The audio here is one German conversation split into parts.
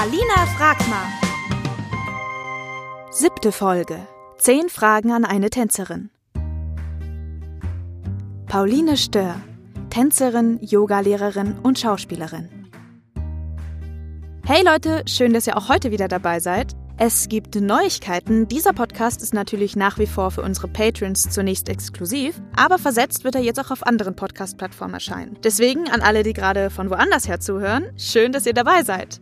Alina fragt mal. Siebte Folge. Zehn Fragen an eine Tänzerin. Pauline Stör. Tänzerin, Yogalehrerin und Schauspielerin. Hey Leute, schön, dass ihr auch heute wieder dabei seid. Es gibt Neuigkeiten. Dieser Podcast ist natürlich nach wie vor für unsere Patrons zunächst exklusiv, aber versetzt wird er jetzt auch auf anderen Podcast-Plattformen erscheinen. Deswegen an alle, die gerade von woanders her zuhören, schön, dass ihr dabei seid.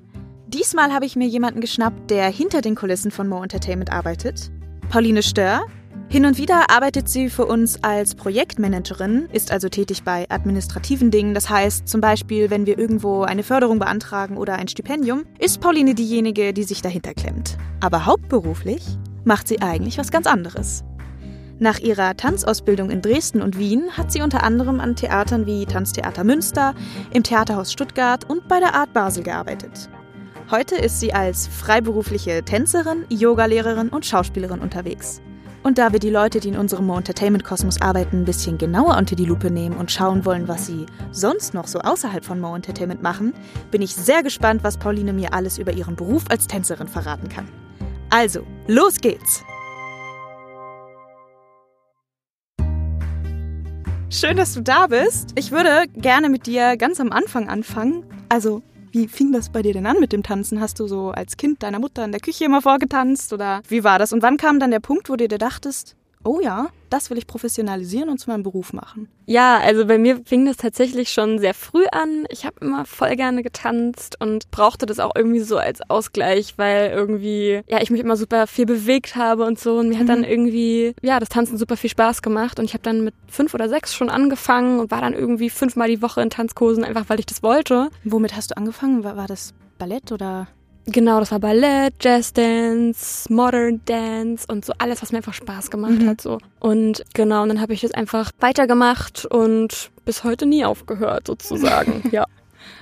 Diesmal habe ich mir jemanden geschnappt, der hinter den Kulissen von Mo Entertainment arbeitet. Pauline Stör. Hin und wieder arbeitet sie für uns als Projektmanagerin, ist also tätig bei administrativen Dingen. Das heißt zum Beispiel, wenn wir irgendwo eine Förderung beantragen oder ein Stipendium, ist Pauline diejenige, die sich dahinter klemmt. Aber hauptberuflich macht sie eigentlich was ganz anderes. Nach ihrer Tanzausbildung in Dresden und Wien hat sie unter anderem an Theatern wie Tanztheater Münster, im Theaterhaus Stuttgart und bei der Art Basel gearbeitet. Heute ist sie als freiberufliche Tänzerin, Yogalehrerin und Schauspielerin unterwegs. Und da wir die Leute, die in unserem Mo Entertainment Kosmos arbeiten, ein bisschen genauer unter die Lupe nehmen und schauen wollen, was sie sonst noch so außerhalb von Mo Entertainment machen, bin ich sehr gespannt, was Pauline mir alles über ihren Beruf als Tänzerin verraten kann. Also, los geht's! Schön, dass du da bist. Ich würde gerne mit dir ganz am Anfang anfangen. Also, wie fing das bei dir denn an mit dem Tanzen? Hast du so als Kind deiner Mutter in der Küche immer vorgetanzt oder wie war das? Und wann kam dann der Punkt, wo du dir dachtest, oh ja, das will ich professionalisieren und zu meinem Beruf machen? Ja, also bei mir fing das tatsächlich schon sehr früh an. Ich habe immer voll gerne getanzt und brauchte das auch irgendwie so als Ausgleich, weil irgendwie, ja, ich mich immer super viel bewegt habe und so. Und mir mhm. hat dann irgendwie, ja, das Tanzen super viel Spaß gemacht. Und ich habe dann mit fünf oder sechs schon angefangen und war dann irgendwie fünfmal die Woche in Tanzkursen, einfach weil ich das wollte. Womit hast du angefangen? War, war das Ballett oder? Genau, das war Ballett, Jazzdance, Modern Dance und so alles, was mir einfach Spaß gemacht mhm. hat. So. Und genau, und dann habe ich das einfach weitergemacht und bis heute nie aufgehört, sozusagen. ja.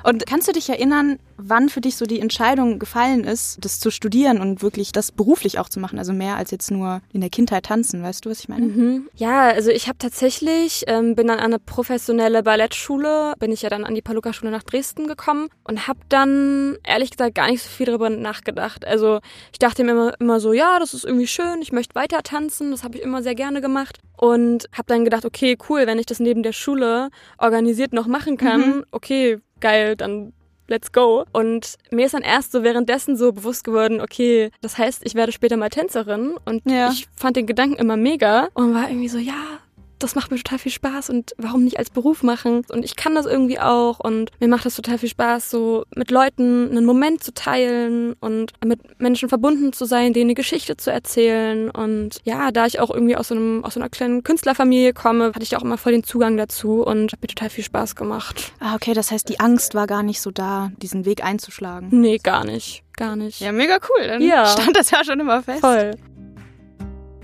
Und kannst du dich erinnern, wann für dich so die Entscheidung gefallen ist, das zu studieren und wirklich das beruflich auch zu machen? Also mehr als jetzt nur in der Kindheit tanzen, weißt du, was ich meine? Mhm. Ja, also ich habe tatsächlich, ähm, bin dann an eine professionelle Ballettschule, bin ich ja dann an die Paluca-Schule nach Dresden gekommen und habe dann ehrlich gesagt gar nicht so viel darüber nachgedacht. Also ich dachte mir immer, immer so, ja, das ist irgendwie schön, ich möchte weiter tanzen, das habe ich immer sehr gerne gemacht und habe dann gedacht, okay, cool, wenn ich das neben der Schule organisiert noch machen kann, mhm. okay, geil, dann let's go. Und mir ist dann erst so währenddessen so bewusst geworden, okay, das heißt, ich werde später mal Tänzerin. Und ja. ich fand den Gedanken immer mega und war irgendwie so, ja, das macht mir total viel Spaß und warum nicht als Beruf machen? Und ich kann das irgendwie auch und mir macht das total viel Spaß, so mit Leuten einen Moment zu teilen und mit Menschen verbunden zu sein, denen eine Geschichte zu erzählen. Und ja, da ich auch irgendwie aus so, einem, aus so einer kleinen Künstlerfamilie komme, hatte ich auch immer voll den Zugang dazu und hat mir total viel Spaß gemacht. Ah, okay, das heißt, die Angst war gar nicht so da, diesen Weg einzuschlagen. Nee, gar nicht. Gar nicht. Ja, mega cool. Dann ja. stand das ja schon immer fest. Voll.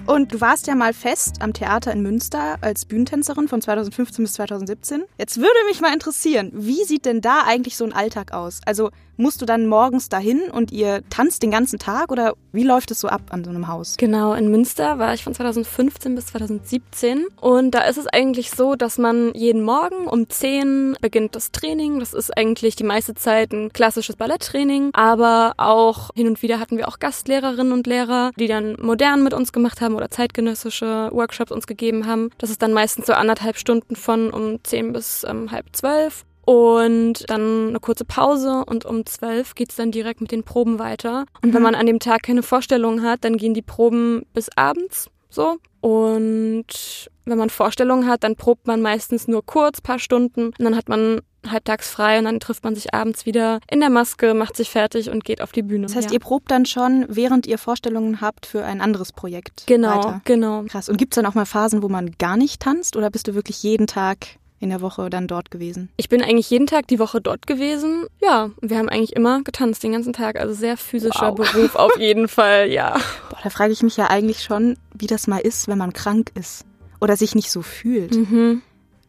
Und du warst ja mal fest am Theater in Münster als Bühnentänzerin von 2015 bis 2017. Jetzt würde mich mal interessieren, wie sieht denn da eigentlich so ein Alltag aus? Also musst du dann morgens dahin und ihr tanzt den ganzen Tag oder wie läuft es so ab an so einem Haus? Genau, in Münster war ich von 2015 bis 2017 und da ist es eigentlich so, dass man jeden Morgen um 10 beginnt das Training. Das ist eigentlich die meiste Zeit ein klassisches Balletttraining, aber auch hin und wieder hatten wir auch Gastlehrerinnen und Lehrer, die dann modern mit uns gemacht haben oder zeitgenössische Workshops uns gegeben haben. Das ist dann meistens so anderthalb Stunden von um 10 bis ähm, halb zwölf. Und dann eine kurze Pause und um zwölf geht's dann direkt mit den Proben weiter. Und mhm. wenn man an dem Tag keine Vorstellungen hat, dann gehen die Proben bis abends so. Und wenn man Vorstellungen hat, dann probt man meistens nur kurz, paar Stunden. Und dann hat man halbtags frei und dann trifft man sich abends wieder in der Maske, macht sich fertig und geht auf die Bühne. Das heißt, ja. ihr probt dann schon, während ihr Vorstellungen habt für ein anderes Projekt. Genau, weiter. genau. Krass. Und gibt's dann auch mal Phasen, wo man gar nicht tanzt oder bist du wirklich jeden Tag in der Woche dann dort gewesen? Ich bin eigentlich jeden Tag die Woche dort gewesen. Ja, wir haben eigentlich immer getanzt den ganzen Tag. Also sehr physischer wow. Beruf auf jeden Fall, ja. Boah, da frage ich mich ja eigentlich schon, wie das mal ist, wenn man krank ist oder sich nicht so fühlt. Mhm.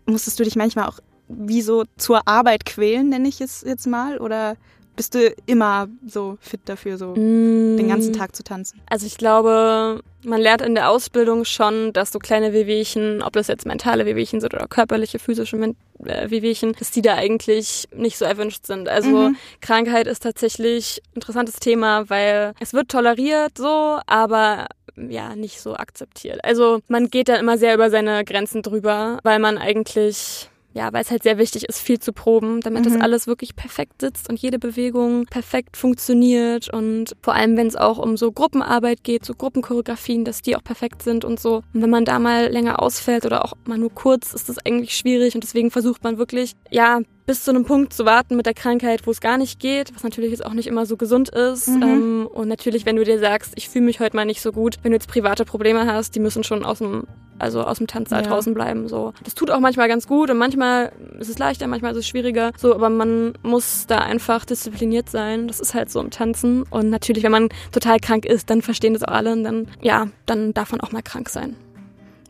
Musstest du dich manchmal auch wie so zur Arbeit quälen, nenne ich es jetzt mal? Oder bist du immer so fit dafür, so mm. den ganzen Tag zu tanzen? Also ich glaube, man lernt in der Ausbildung schon, dass so kleine Wehwehchen, ob das jetzt mentale Wehwehchen sind oder körperliche, physische äh, Wehwehchen, dass die da eigentlich nicht so erwünscht sind. Also mhm. Krankheit ist tatsächlich ein interessantes Thema, weil es wird toleriert so, aber ja, nicht so akzeptiert. Also man geht da immer sehr über seine Grenzen drüber, weil man eigentlich ja, weil es halt sehr wichtig ist, viel zu proben, damit mhm. das alles wirklich perfekt sitzt und jede Bewegung perfekt funktioniert und vor allem, wenn es auch um so Gruppenarbeit geht, so Gruppenchoreografien, dass die auch perfekt sind und so. Und wenn man da mal länger ausfällt oder auch mal nur kurz, ist das eigentlich schwierig und deswegen versucht man wirklich, ja, bis zu einem Punkt zu warten mit der Krankheit, wo es gar nicht geht, was natürlich jetzt auch nicht immer so gesund ist. Mhm. Ähm, und natürlich, wenn du dir sagst, ich fühle mich heute mal nicht so gut, wenn du jetzt private Probleme hast, die müssen schon aus dem also aus dem Tanzsaal ja. draußen bleiben. So. Das tut auch manchmal ganz gut und manchmal ist es leichter, manchmal ist es schwieriger. So, aber man muss da einfach diszipliniert sein. Das ist halt so im Tanzen. Und natürlich, wenn man total krank ist, dann verstehen das auch alle und dann, ja, dann darf man auch mal krank sein.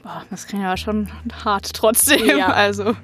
Boah, das klingt ja schon hart trotzdem. Ja. Also.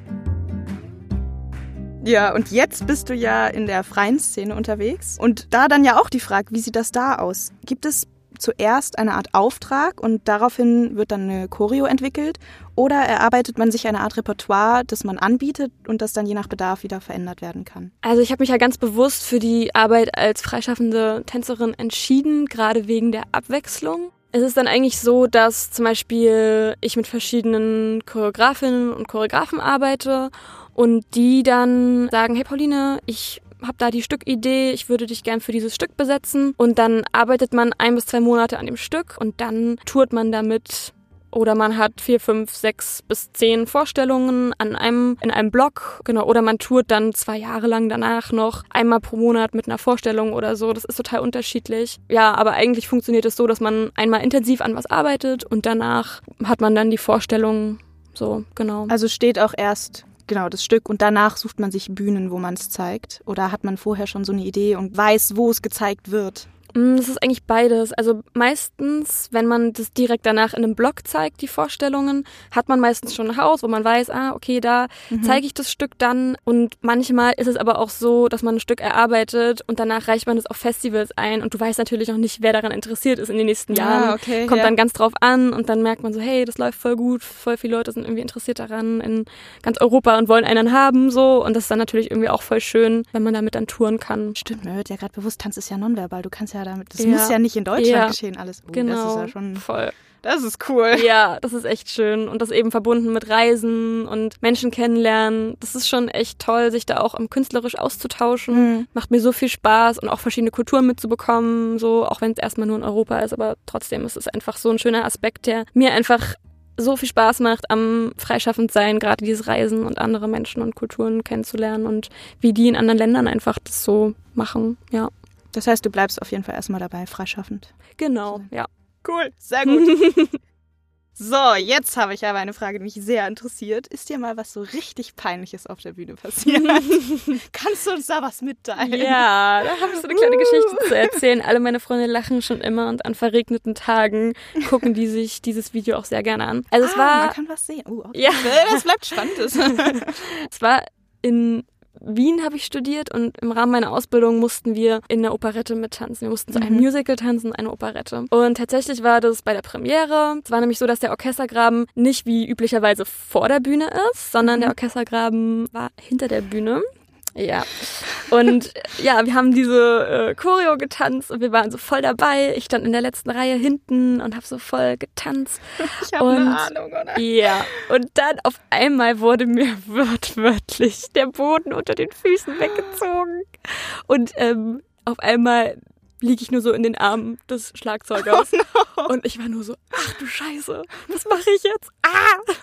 Ja, und jetzt bist du ja in der freien Szene unterwegs. Und da dann ja auch die Frage, wie sieht das da aus? Gibt es zuerst eine Art Auftrag und daraufhin wird dann eine Choreo entwickelt oder erarbeitet man sich eine Art Repertoire, das man anbietet und das dann je nach Bedarf wieder verändert werden kann? Also ich habe mich ja ganz bewusst für die Arbeit als freischaffende Tänzerin entschieden, gerade wegen der Abwechslung. Es ist dann eigentlich so, dass zum Beispiel ich mit verschiedenen Choreografinnen und Choreografen arbeite und die dann sagen, hey Pauline, ich habe da die Stückidee, ich würde dich gern für dieses Stück besetzen. Und dann arbeitet man ein bis zwei Monate an dem Stück und dann tourt man damit oder man hat vier, fünf, sechs bis zehn Vorstellungen an einem, in einem Block, genau, oder man tourt dann zwei Jahre lang danach noch einmal pro Monat mit einer Vorstellung oder so. Das ist total unterschiedlich. Ja, aber eigentlich funktioniert es so, dass man einmal intensiv an was arbeitet und danach hat man dann die Vorstellung so, genau. Also steht auch erst genau das Stück und danach sucht man sich Bühnen, wo man es zeigt? Oder hat man vorher schon so eine Idee und weiß, wo es gezeigt wird? Mm, das ist eigentlich beides. Also meistens, wenn man das direkt danach in einem Blog zeigt, die Vorstellungen, hat man meistens schon ein Haus, wo man weiß, ah, okay, da mhm. zeige ich das Stück dann. Und manchmal ist es aber auch so, dass man ein Stück erarbeitet und danach reicht man es auf Festivals ein und du weißt natürlich noch nicht, wer daran interessiert ist in den nächsten ah, Jahren. Ah, okay, Kommt ja. dann ganz drauf an und dann merkt man so, hey, das läuft voll gut, voll viele Leute sind irgendwie interessiert daran in ganz Europa und wollen einen haben so und das ist dann natürlich irgendwie auch voll schön, wenn man damit dann touren kann. Stimmt, man hört ja gerade bewusst, Tanz ist ja nonverbal, du kannst ja damit. Das ja. muss ja nicht in Deutschland ja. geschehen, alles. Oh, genau. Das ist ja schon voll. Das ist cool. Ja, das ist echt schön. Und das eben verbunden mit Reisen und Menschen kennenlernen. Das ist schon echt toll, sich da auch künstlerisch auszutauschen. Mhm. Macht mir so viel Spaß und auch verschiedene Kulturen mitzubekommen. So, auch wenn es erstmal nur in Europa ist, aber trotzdem ist es einfach so ein schöner Aspekt, der mir einfach so viel Spaß macht am freischaffend sein, gerade dieses Reisen und andere Menschen und Kulturen kennenzulernen und wie die in anderen Ländern einfach das so machen, ja. Das heißt, du bleibst auf jeden Fall erstmal dabei, freischaffend. Genau, ja. Cool, sehr gut. so, jetzt habe ich aber eine Frage, die mich sehr interessiert. Ist dir mal was so richtig Peinliches auf der Bühne passiert? Kannst du uns da was mitteilen? Ja, da habe ich so eine kleine Geschichte zu erzählen. Alle meine Freunde lachen schon immer und an verregneten Tagen gucken die sich dieses Video auch sehr gerne an. Also ah, es war. Man kann was sehen. Uh, okay. Ja, das bleibt spannend. es war in Wien habe ich studiert und im Rahmen meiner Ausbildung mussten wir in der Operette mittanzen. Wir mussten zu einem mhm. Musical tanzen, eine Operette. Und tatsächlich war das bei der Premiere. Es war nämlich so, dass der Orchestergraben nicht wie üblicherweise vor der Bühne ist, sondern mhm. der Orchestergraben war hinter der Bühne. Ja. Und ja, wir haben diese äh, Choreo getanzt und wir waren so voll dabei. Ich stand in der letzten Reihe hinten und habe so voll getanzt. Ich habe eine Ahnung, oder? Ja. Und dann auf einmal wurde mir wörtlich der Boden unter den Füßen weggezogen. Und ähm, auf einmal liege ich nur so in den Armen des Schlagzeugers. Oh no. Und ich war nur so, ach du Scheiße, was mache ich jetzt? Ah!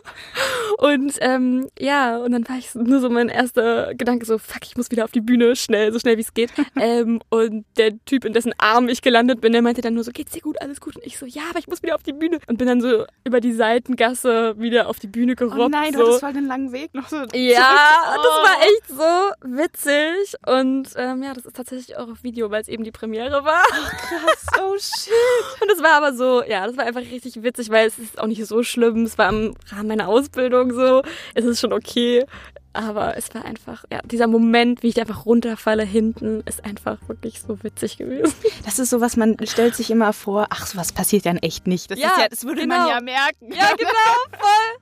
Und ähm, ja, und dann war ich nur so mein erster Gedanke so, fuck, ich muss wieder auf die Bühne, schnell, so schnell wie es geht. ähm, und der Typ, in dessen Arm ich gelandet bin, der meinte dann nur so, geht's dir gut, alles gut? Und ich so, ja, aber ich muss wieder auf die Bühne. Und bin dann so über die Seitengasse wieder auf die Bühne gerobbt. Oh nein, so. du hattest voll den langen Weg noch so Ja, oh. das war echt so witzig. Und ähm, ja, das ist tatsächlich auch auf Video, weil es eben die Premiere war. Ach, krass, oh shit. Und es war aber so, ja, das war einfach richtig witzig, weil es ist auch nicht so schlimm. Es war im Rahmen meiner Ausbildung so, ist es schon okay. Aber es war einfach, ja, dieser Moment, wie ich einfach runterfalle hinten, ist einfach wirklich so witzig gewesen. Das ist so was, man stellt sich immer vor, ach, sowas passiert ja in echt nicht. Das, ja, ja, das würde genau. man ja merken. Ja, genau, voll.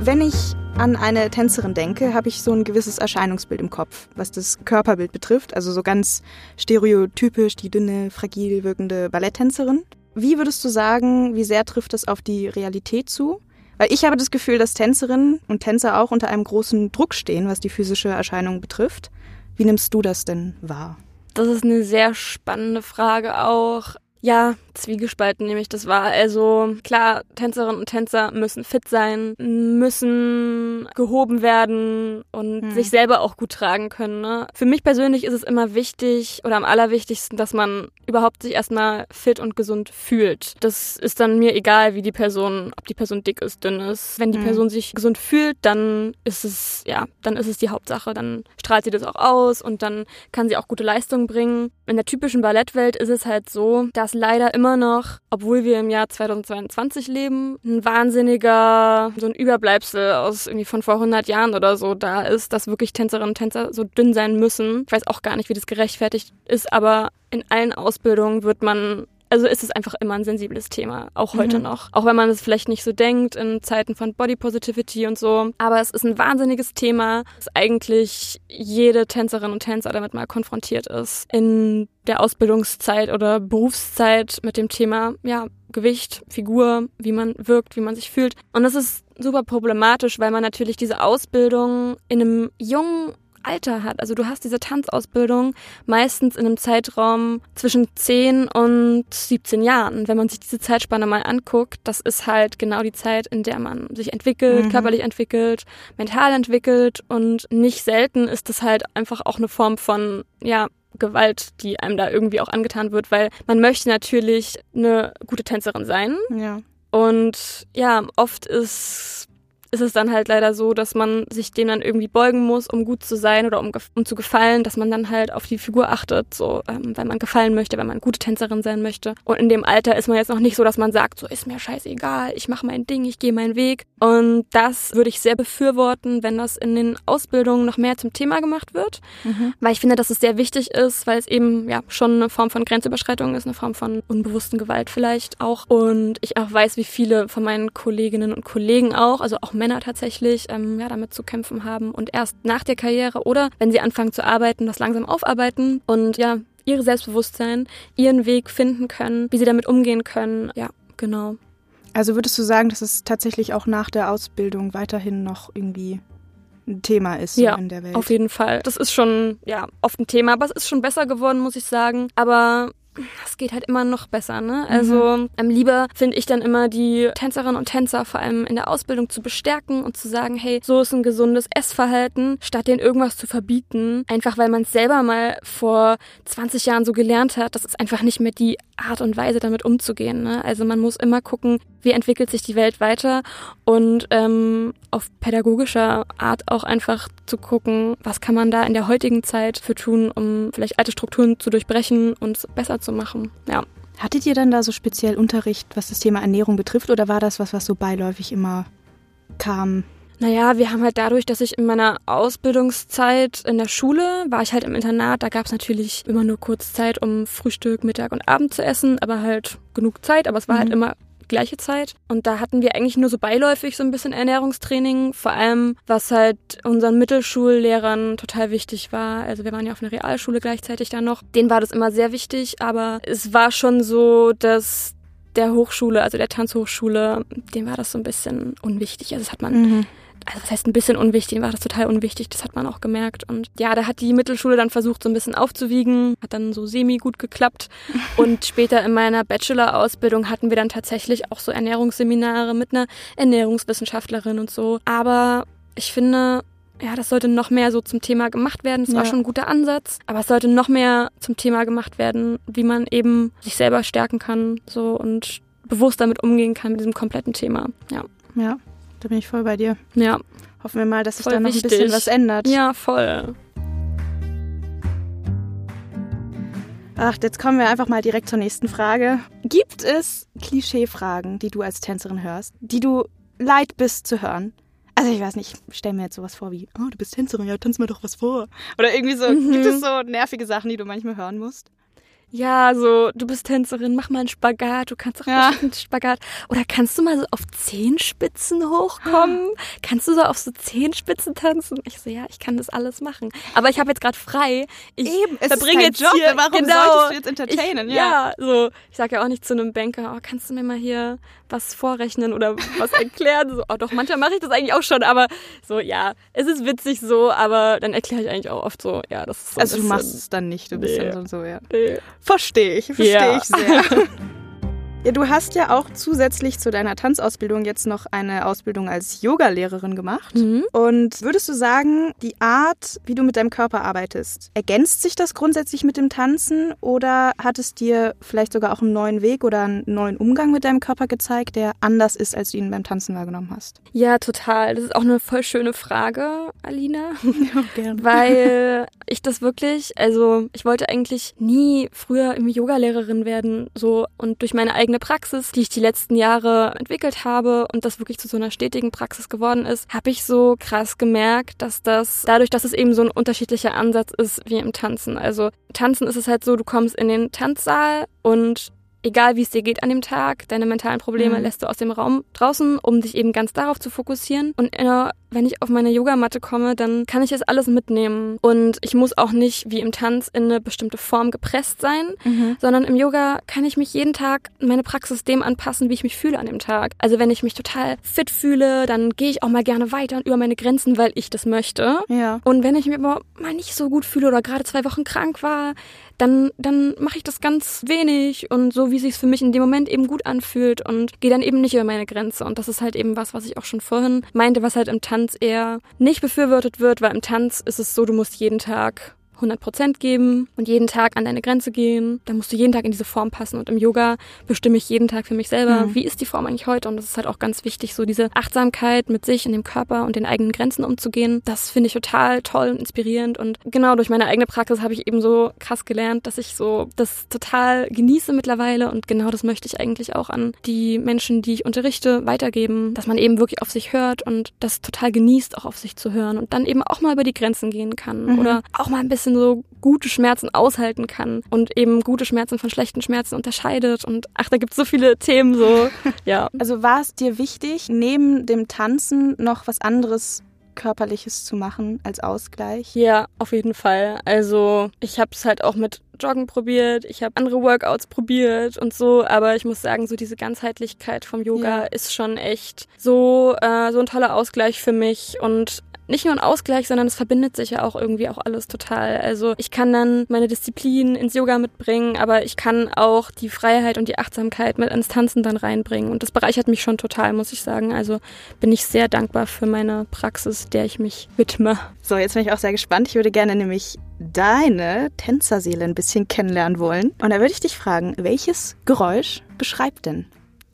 Wenn ich an eine Tänzerin denke, habe ich so ein gewisses Erscheinungsbild im Kopf, was das Körperbild betrifft. Also so ganz stereotypisch die dünne, fragil wirkende Balletttänzerin. Wie würdest du sagen, wie sehr trifft das auf die Realität zu? Weil ich habe das Gefühl, dass Tänzerinnen und Tänzer auch unter einem großen Druck stehen, was die physische Erscheinung betrifft. Wie nimmst du das denn wahr? Das ist eine sehr spannende Frage auch. Ja, zwiegespalten nämlich das war. Also klar, Tänzerinnen und Tänzer müssen fit sein, müssen gehoben werden und hm. sich selber auch gut tragen können. Ne? Für mich persönlich ist es immer wichtig oder am allerwichtigsten, dass man überhaupt sich erstmal fit und gesund fühlt. Das ist dann mir egal, wie die Person, ob die Person dick ist, dünn ist. Wenn die hm. Person sich gesund fühlt, dann ist es, ja, dann ist es die Hauptsache. Dann strahlt sie das auch aus und dann kann sie auch gute Leistungen bringen. In der typischen Ballettwelt ist es halt so, dass leider immer noch, obwohl wir im Jahr 2022 leben, ein wahnsinniger, so ein Überbleibsel aus irgendwie von vor 100 Jahren oder so da ist, dass wirklich Tänzerinnen und Tänzer so dünn sein müssen. Ich weiß auch gar nicht, wie das gerechtfertigt ist, aber in allen Ausbildungen wird man also ist es einfach immer ein sensibles Thema, auch heute mhm. noch. Auch wenn man es vielleicht nicht so denkt in Zeiten von Body Positivity und so. Aber es ist ein wahnsinniges Thema, dass eigentlich jede Tänzerin und Tänzer damit mal konfrontiert ist. In der Ausbildungszeit oder Berufszeit mit dem Thema, ja, Gewicht, Figur, wie man wirkt, wie man sich fühlt. Und das ist super problematisch, weil man natürlich diese Ausbildung in einem jungen Alter hat. Also du hast diese Tanzausbildung meistens in einem Zeitraum zwischen 10 und 17 Jahren. Wenn man sich diese Zeitspanne mal anguckt, das ist halt genau die Zeit, in der man sich entwickelt, mhm. körperlich entwickelt, mental entwickelt und nicht selten ist das halt einfach auch eine Form von, ja, Gewalt, die einem da irgendwie auch angetan wird, weil man möchte natürlich eine gute Tänzerin sein. Ja. Und ja, oft ist ist es dann halt leider so, dass man sich dem dann irgendwie beugen muss, um gut zu sein oder um, um zu gefallen, dass man dann halt auf die Figur achtet, so, ähm, weil man gefallen möchte, weil man gute Tänzerin sein möchte. Und in dem Alter ist man jetzt noch nicht so, dass man sagt, so ist mir scheißegal, ich mache mein Ding, ich gehe meinen Weg. Und das würde ich sehr befürworten, wenn das in den Ausbildungen noch mehr zum Thema gemacht wird, mhm. weil ich finde, dass es sehr wichtig ist, weil es eben ja schon eine Form von Grenzüberschreitung ist, eine Form von unbewussten Gewalt vielleicht auch. Und ich auch weiß, wie viele von meinen Kolleginnen und Kollegen auch, also auch Männer tatsächlich ähm, ja, damit zu kämpfen haben und erst nach der Karriere oder wenn sie anfangen zu arbeiten, das langsam aufarbeiten und ja, ihre Selbstbewusstsein, ihren Weg finden können, wie sie damit umgehen können. Ja, genau. Also würdest du sagen, dass es tatsächlich auch nach der Ausbildung weiterhin noch irgendwie ein Thema ist ja, in der Welt? Auf jeden Fall. Das ist schon ja oft ein Thema, aber es ist schon besser geworden, muss ich sagen. Aber es geht halt immer noch besser, ne? Also mhm. ähm, lieber finde ich dann immer die Tänzerinnen und Tänzer vor allem in der Ausbildung zu bestärken und zu sagen, hey, so ist ein gesundes Essverhalten, statt denen irgendwas zu verbieten, einfach weil man es selber mal vor 20 Jahren so gelernt hat, das ist einfach nicht mehr die Art und Weise, damit umzugehen. Ne? Also man muss immer gucken, wie entwickelt sich die Welt weiter und ähm, auf pädagogischer Art auch einfach zu gucken, was kann man da in der heutigen Zeit für tun, um vielleicht alte Strukturen zu durchbrechen und es besser zu machen. Ja. Hattet ihr dann da so speziell Unterricht, was das Thema Ernährung betrifft, oder war das was, was so beiläufig immer kam? Naja, wir haben halt dadurch, dass ich in meiner Ausbildungszeit in der Schule war ich halt im Internat, da gab es natürlich immer nur kurz Zeit, um Frühstück, Mittag und Abend zu essen, aber halt genug Zeit, aber es war halt mhm. halt immer gleiche Zeit. Und da hatten wir eigentlich nur so beiläufig so ein bisschen Ernährungstraining, vor allem was halt unseren Mittelschullehrern total wichtig war. Also wir waren ja auf einer Realschule gleichzeitig da noch. Denen war das immer sehr wichtig, aber es war schon so, dass der Hochschule, also der Tanzhochschule, dem war das so ein bisschen unwichtig. Also das hat man mhm also das heißt ein bisschen unwichtig, war das total unwichtig, das hat man auch gemerkt. Und ja, da hat die Mittelschule dann versucht, so ein bisschen aufzuwiegen, hat dann so semi gut geklappt. Und später in meiner Bachelor-Ausbildung hatten wir dann tatsächlich auch so Ernährungsseminare mit einer Ernährungswissenschaftlerin und so. Aber ich finde, ja, das sollte noch mehr so zum Thema gemacht werden. Das ja. war schon ein guter Ansatz, aber es sollte noch mehr zum Thema gemacht werden, wie man eben sich selber stärken kann, so und bewusst damit umgehen kann mit diesem kompletten Thema. Ja. Ja. Da bin ich voll bei dir. Ja. Hoffen wir mal, dass sich da noch wichtig. ein bisschen was ändert. Ja, voll. Ach, jetzt kommen wir einfach mal direkt zur nächsten Frage. Gibt es Klischeefragen, die du als Tänzerin hörst, die du leid bist zu hören? Also ich weiß nicht, ich stell mir jetzt sowas vor wie, oh, du bist Tänzerin, ja, tanz mir doch was vor. Oder irgendwie so, mhm. gibt es so nervige Sachen, die du manchmal hören musst? Ja, so, du bist Tänzerin, mach mal einen Spagat, du kannst auch ja. einen Spagat. Oder kannst du mal so auf Zehenspitzen hochkommen? kannst du so auf so Zehenspitzen tanzen? Ich so, ja, ich kann das alles machen. Aber ich habe jetzt gerade frei. Ich Eben, es verbringe ist jetzt Job, hier, warum genau, solltest du jetzt entertainen? Ich, ja. ja, so, ich sage ja auch nicht zu einem Banker, oh, kannst du mir mal hier was vorrechnen oder was erklären? so, oh, doch, manchmal mache ich das eigentlich auch schon, aber so, ja, es ist witzig so, aber dann erkläre ich eigentlich auch oft so, ja, das ist so Also du machst es dann nicht, du bist nee. dann so, ja. Nee. Verstehe ich, verstehe ja. ich sehr. Ja, du hast ja auch zusätzlich zu deiner Tanzausbildung jetzt noch eine Ausbildung als Yogalehrerin gemacht. Mhm. Und würdest du sagen, die Art, wie du mit deinem Körper arbeitest, ergänzt sich das grundsätzlich mit dem Tanzen oder hat es dir vielleicht sogar auch einen neuen Weg oder einen neuen Umgang mit deinem Körper gezeigt, der anders ist, als du ihn beim Tanzen wahrgenommen hast? Ja, total. Das ist auch eine voll schöne Frage, Alina. Ja, gerne. Weil ich das wirklich, also ich wollte eigentlich nie früher irgendwie Yogalehrerin werden, so und durch meine eigene Praxis, die ich die letzten Jahre entwickelt habe und das wirklich zu so einer stetigen Praxis geworden ist, habe ich so krass gemerkt, dass das dadurch, dass es eben so ein unterschiedlicher Ansatz ist wie im Tanzen. Also Tanzen ist es halt so, du kommst in den Tanzsaal und egal wie es dir geht an dem Tag, deine mentalen Probleme mhm. lässt du aus dem Raum draußen, um dich eben ganz darauf zu fokussieren. Und äh, wenn ich auf meine Yogamatte komme, dann kann ich das alles mitnehmen. Und ich muss auch nicht wie im Tanz in eine bestimmte Form gepresst sein, mhm. sondern im Yoga kann ich mich jeden Tag meine Praxis dem anpassen, wie ich mich fühle an dem Tag. Also wenn ich mich total fit fühle, dann gehe ich auch mal gerne weiter und über meine Grenzen, weil ich das möchte. Ja. Und wenn ich mich aber mal nicht so gut fühle oder gerade zwei Wochen krank war, dann, dann mache ich das ganz wenig und so, wie sich für mich in dem Moment eben gut anfühlt und gehe dann eben nicht über meine Grenze. Und das ist halt eben was, was ich auch schon vorhin meinte, was halt im Tanz Tanz eher nicht befürwortet wird, weil im Tanz ist es so, du musst jeden Tag 100 Prozent geben und jeden Tag an deine Grenze gehen. Da musst du jeden Tag in diese Form passen. Und im Yoga bestimme ich jeden Tag für mich selber, mhm. wie ist die Form eigentlich heute? Und das ist halt auch ganz wichtig, so diese Achtsamkeit mit sich und dem Körper und den eigenen Grenzen umzugehen. Das finde ich total toll und inspirierend. Und genau durch meine eigene Praxis habe ich eben so krass gelernt, dass ich so das total genieße mittlerweile. Und genau das möchte ich eigentlich auch an die Menschen, die ich unterrichte, weitergeben, dass man eben wirklich auf sich hört und das total genießt, auch auf sich zu hören und dann eben auch mal über die Grenzen gehen kann mhm. oder auch mal ein bisschen bisschen so gute Schmerzen aushalten kann und eben gute Schmerzen von schlechten Schmerzen unterscheidet. Und ach, da gibt es so viele Themen so. Ja. Also war es dir wichtig, neben dem Tanzen noch was anderes Körperliches zu machen als Ausgleich? Ja, auf jeden Fall. Also ich habe es halt auch mit Joggen probiert, ich habe andere Workouts probiert und so, aber ich muss sagen, so diese Ganzheitlichkeit vom Yoga ja. ist schon echt so äh, so ein toller Ausgleich für mich und nicht nur ein Ausgleich, sondern es verbindet sich ja auch irgendwie auch alles total. Also ich kann dann meine Disziplin ins Yoga mitbringen, aber ich kann auch die Freiheit und die Achtsamkeit mit ins Tanzen dann reinbringen. Und das bereichert mich schon total, muss ich sagen. Also bin ich sehr dankbar für meine Praxis, der ich mich widme. So, jetzt bin ich auch sehr gespannt. Ich würde gerne nämlich deine Tänzerseele ein bisschen kennenlernen wollen. Und da würde ich dich fragen, welches Geräusch beschreibt denn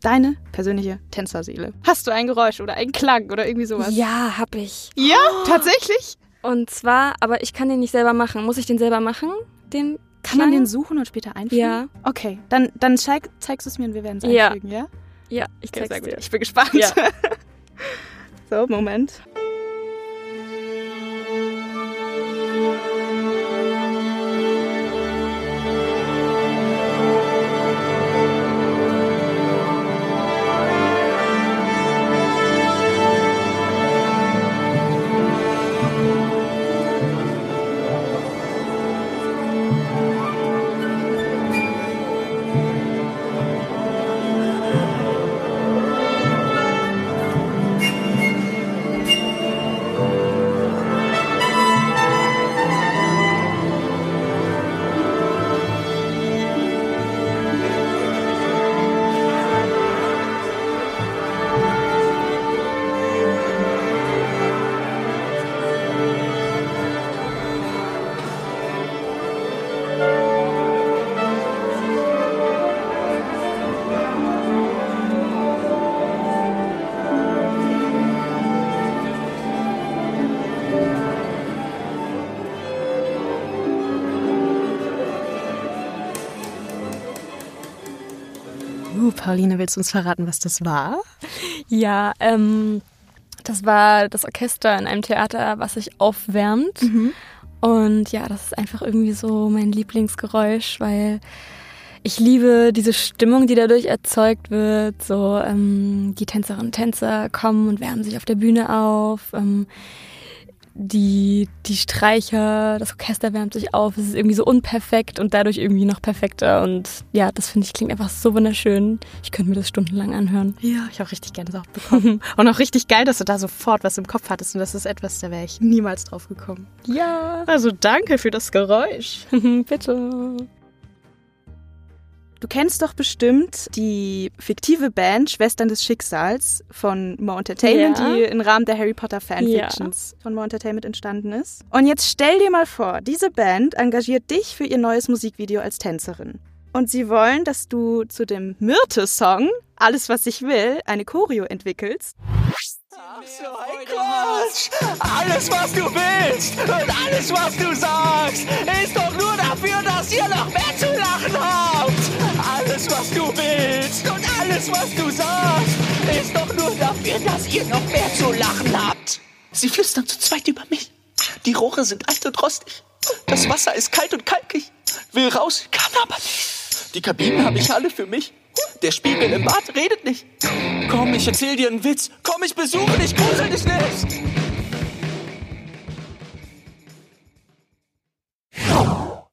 deine persönliche Tänzerseele. Hast du ein Geräusch oder einen Klang oder irgendwie sowas? Ja, hab ich. Ja, oh. tatsächlich? Und zwar, aber ich kann den nicht selber machen. Muss ich den selber machen? Den kann Klang? man den suchen und später einfügen? Ja. Okay, dann, dann zeig, zeigst du es mir und wir werden es einfügen, ja? Ja, ich zeig's okay, dir. Ich bin gespannt. Ja. so, Moment. Pauline, willst du uns verraten, was das war? Ja, ähm, das war das Orchester in einem Theater, was sich aufwärmt. Mhm. Und ja, das ist einfach irgendwie so mein Lieblingsgeräusch, weil ich liebe diese Stimmung, die dadurch erzeugt wird. So ähm, die Tänzerinnen und Tänzer kommen und wärmen sich auf der Bühne auf. Ähm, die, die Streicher, das Orchester wärmt sich auf. Es ist irgendwie so unperfekt und dadurch irgendwie noch perfekter. Und ja, das finde ich klingt einfach so wunderschön. Ich könnte mir das stundenlang anhören. Ja, ich habe richtig gerne Gänsehaut bekommen. und auch richtig geil, dass du da sofort was im Kopf hattest. Und das ist etwas, da wäre ich niemals drauf gekommen. Ja. Also danke für das Geräusch. Bitte. Du kennst doch bestimmt die fiktive Band Schwestern des Schicksals von More Entertainment, ja. die im Rahmen der Harry Potter Fanfictions ja. von More Entertainment entstanden ist. Und jetzt stell dir mal vor, diese Band engagiert dich für ihr neues Musikvideo als Tänzerin. Und sie wollen, dass du zu dem Myrte-Song Alles, was ich will, eine Choreo entwickelst. Ach so ein Quatsch! Alles, was du willst und alles, was du sagst, ist doch nur dafür, dass ihr noch mehr zu! Alles, was du willst und alles, was du sagst, ist doch nur dafür, dass ihr noch mehr zu lachen habt. Sie flüstern zu zweit über mich. Die Rohre sind alt und rostig. Das Wasser ist kalt und kalkig. Will raus, kann aber nicht. Die Kabinen habe ich alle für mich. Der Spiegel im Bad redet nicht. Komm, ich erzähl dir einen Witz. Komm, ich besuche dich, grusel dich nicht.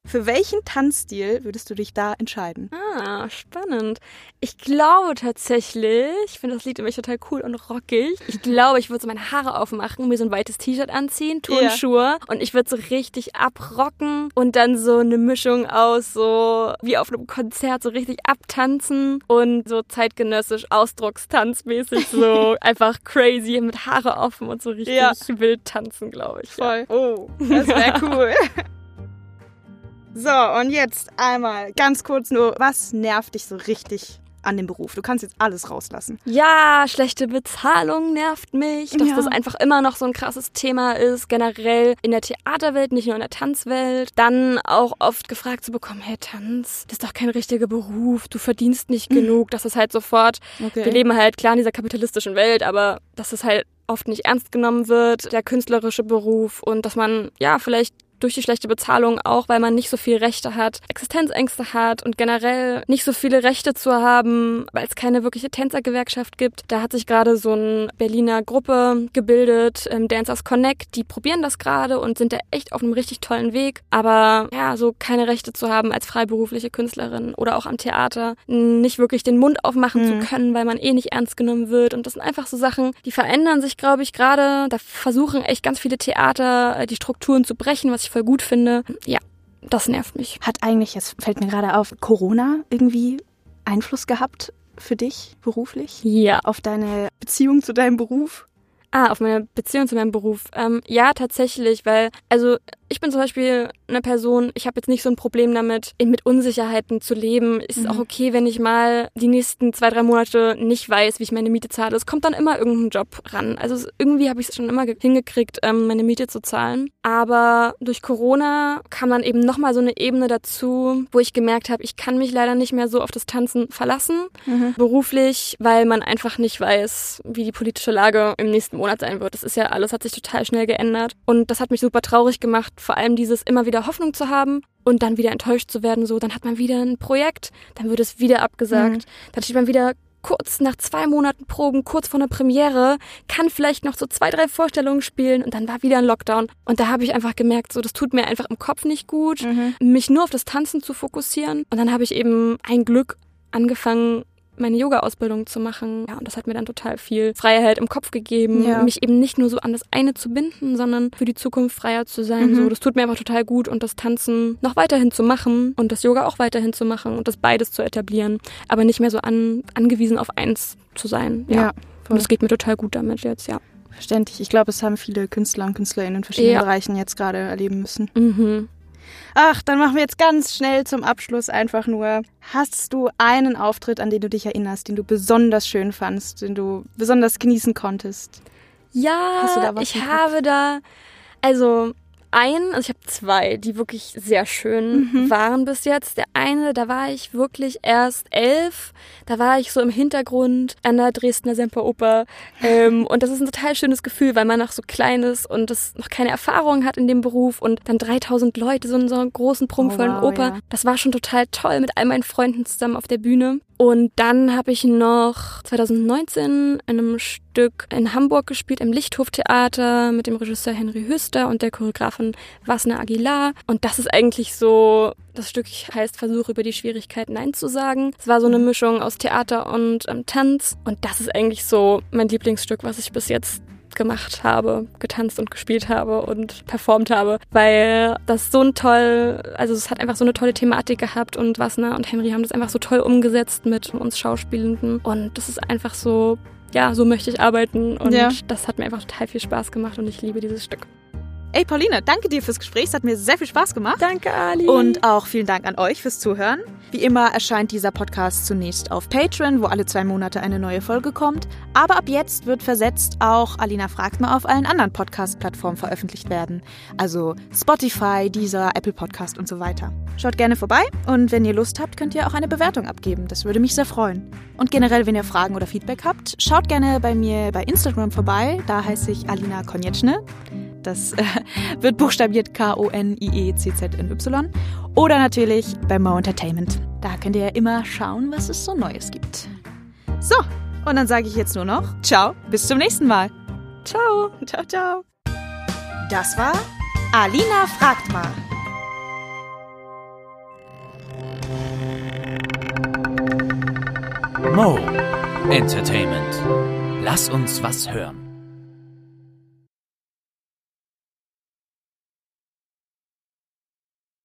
Für welchen Tanzstil würdest du dich da entscheiden? Ah, spannend. Ich glaube tatsächlich, ich finde das Lied immer total cool und rockig. Ich glaube, ich würde so meine Haare aufmachen, mir so ein weites T-Shirt anziehen, Turnschuhe yeah. und ich würde so richtig abrocken und dann so eine Mischung aus so wie auf einem Konzert so richtig abtanzen und so zeitgenössisch ausdruckstanzmäßig so einfach crazy mit Haare offen und so richtig ja. wild tanzen, glaube ich. Voll. Ja. Oh, das wäre cool. So, und jetzt einmal ganz kurz nur, was nervt dich so richtig an dem Beruf? Du kannst jetzt alles rauslassen. Ja, schlechte Bezahlung nervt mich, dass ja. das einfach immer noch so ein krasses Thema ist, generell in der Theaterwelt, nicht nur in der Tanzwelt. Dann auch oft gefragt zu bekommen, hey, Tanz, das ist doch kein richtiger Beruf, du verdienst nicht mhm. genug. Das ist halt sofort, okay. wir leben halt klar in dieser kapitalistischen Welt, aber das ist halt oft nicht ernst genommen wird, der künstlerische Beruf und dass man ja vielleicht durch die schlechte Bezahlung auch, weil man nicht so viele Rechte hat, Existenzängste hat und generell nicht so viele Rechte zu haben, weil es keine wirkliche Tänzergewerkschaft gibt. Da hat sich gerade so eine Berliner Gruppe gebildet, ähm, Dancers Connect, die probieren das gerade und sind da echt auf einem richtig tollen Weg. Aber ja, so keine Rechte zu haben als freiberufliche Künstlerin oder auch am Theater, nicht wirklich den Mund aufmachen mhm. zu können, weil man eh nicht ernst genommen wird. Und das sind einfach so Sachen, die verändern sich, glaube ich, gerade. Da versuchen echt ganz viele Theater äh, die Strukturen zu brechen, was ich voll gut finde. Ja, das nervt mich. Hat eigentlich, jetzt fällt mir gerade auf, Corona irgendwie Einfluss gehabt für dich beruflich? Ja. Auf deine Beziehung zu deinem Beruf? Ah, auf meine Beziehung zu meinem Beruf. Ähm, ja, tatsächlich, weil, also ich bin zum Beispiel eine Person, ich habe jetzt nicht so ein Problem damit, mit Unsicherheiten zu leben. Es ist mhm. auch okay, wenn ich mal die nächsten zwei, drei Monate nicht weiß, wie ich meine Miete zahle. Es kommt dann immer irgendein Job ran. Also irgendwie habe ich es schon immer hingekriegt, ähm, meine Miete zu zahlen. Aber durch Corona kam dann eben nochmal so eine Ebene dazu, wo ich gemerkt habe, ich kann mich leider nicht mehr so auf das Tanzen verlassen, mhm. beruflich, weil man einfach nicht weiß, wie die politische Lage im nächsten Monat sein wird. Das ist ja alles, hat sich total schnell geändert. Und das hat mich super traurig gemacht, vor allem dieses immer wieder Hoffnung zu haben und dann wieder enttäuscht zu werden. So, dann hat man wieder ein Projekt, dann wird es wieder abgesagt. Mhm. Dann steht man wieder kurz nach zwei Monaten Proben, kurz vor einer Premiere, kann vielleicht noch so zwei, drei Vorstellungen spielen und dann war wieder ein Lockdown. Und da habe ich einfach gemerkt, so, das tut mir einfach im Kopf nicht gut, mhm. mich nur auf das Tanzen zu fokussieren. Und dann habe ich eben ein Glück angefangen, meine Yoga-Ausbildung zu machen. Ja, und das hat mir dann total viel Freiheit im Kopf gegeben, ja. mich eben nicht nur so an das eine zu binden, sondern für die Zukunft freier zu sein. Mhm. So, das tut mir einfach total gut und das Tanzen noch weiterhin zu machen und das Yoga auch weiterhin zu machen und das beides zu etablieren, aber nicht mehr so an, angewiesen auf eins zu sein. Ja. ja und es geht mir total gut damit jetzt, ja. Verständlich. Ich glaube, es haben viele Künstler und Künstlerinnen in verschiedenen ja. Bereichen jetzt gerade erleben müssen. Mhm. Ach, dann machen wir jetzt ganz schnell zum Abschluss einfach nur. Hast du einen Auftritt, an den du dich erinnerst, den du besonders schön fandst, den du besonders genießen konntest? Ja, ich habe da, also einen, also ich habe zwei, die wirklich sehr schön mhm. waren bis jetzt. Der eine, da war ich wirklich erst elf. Da war ich so im Hintergrund an der Dresdner Semperoper. Ähm, und das ist ein total schönes Gefühl, weil man noch so klein ist und das noch keine Erfahrung hat in dem Beruf und dann 3000 Leute so in so einer großen, prunkvollen oh, wow, Oper. Ja. Das war schon total toll mit all meinen Freunden zusammen auf der Bühne. Und dann habe ich noch 2019 in einem Stück in Hamburg gespielt, im Lichthoftheater mit dem Regisseur Henry Hüster und der Choreografin Wasne Aguilar. Und das ist eigentlich so, das Stück heißt Versuch über die Schwierigkeit Nein zu sagen. Es war so eine Mischung aus Theater und ähm, Tanz. Und das ist eigentlich so mein Lieblingsstück, was ich bis jetzt gemacht habe, getanzt und gespielt habe und performt habe, weil das so ein toll, also es hat einfach so eine tolle Thematik gehabt und Wasner und Henry haben das einfach so toll umgesetzt mit uns Schauspielenden und das ist einfach so, ja, so möchte ich arbeiten und ja. das hat mir einfach total viel Spaß gemacht und ich liebe dieses Stück. Ey, Pauline, danke dir fürs Gespräch. Es hat mir sehr viel Spaß gemacht. Danke, Ali. Und auch vielen Dank an euch fürs Zuhören. Wie immer erscheint dieser Podcast zunächst auf Patreon, wo alle zwei Monate eine neue Folge kommt. Aber ab jetzt wird versetzt auch Alina fragt mal auf allen anderen Podcast-Plattformen veröffentlicht werden. Also Spotify, Deezer, Apple Podcast und so weiter. Schaut gerne vorbei und wenn ihr Lust habt, könnt ihr auch eine Bewertung abgeben. Das würde mich sehr freuen. Und generell, wenn ihr Fragen oder Feedback habt, schaut gerne bei mir bei Instagram vorbei. Da heiße ich Alina Konjetschne. Das äh, wird buchstabiert K-O-N-I-E-C-Z-N-Y. Oder natürlich bei Mo Entertainment. Da könnt ihr ja immer schauen, was es so Neues gibt. So, und dann sage ich jetzt nur noch Ciao, bis zum nächsten Mal. Ciao, ciao, ciao. Das war Alina fragt mal. Mo Entertainment. Lass uns was hören.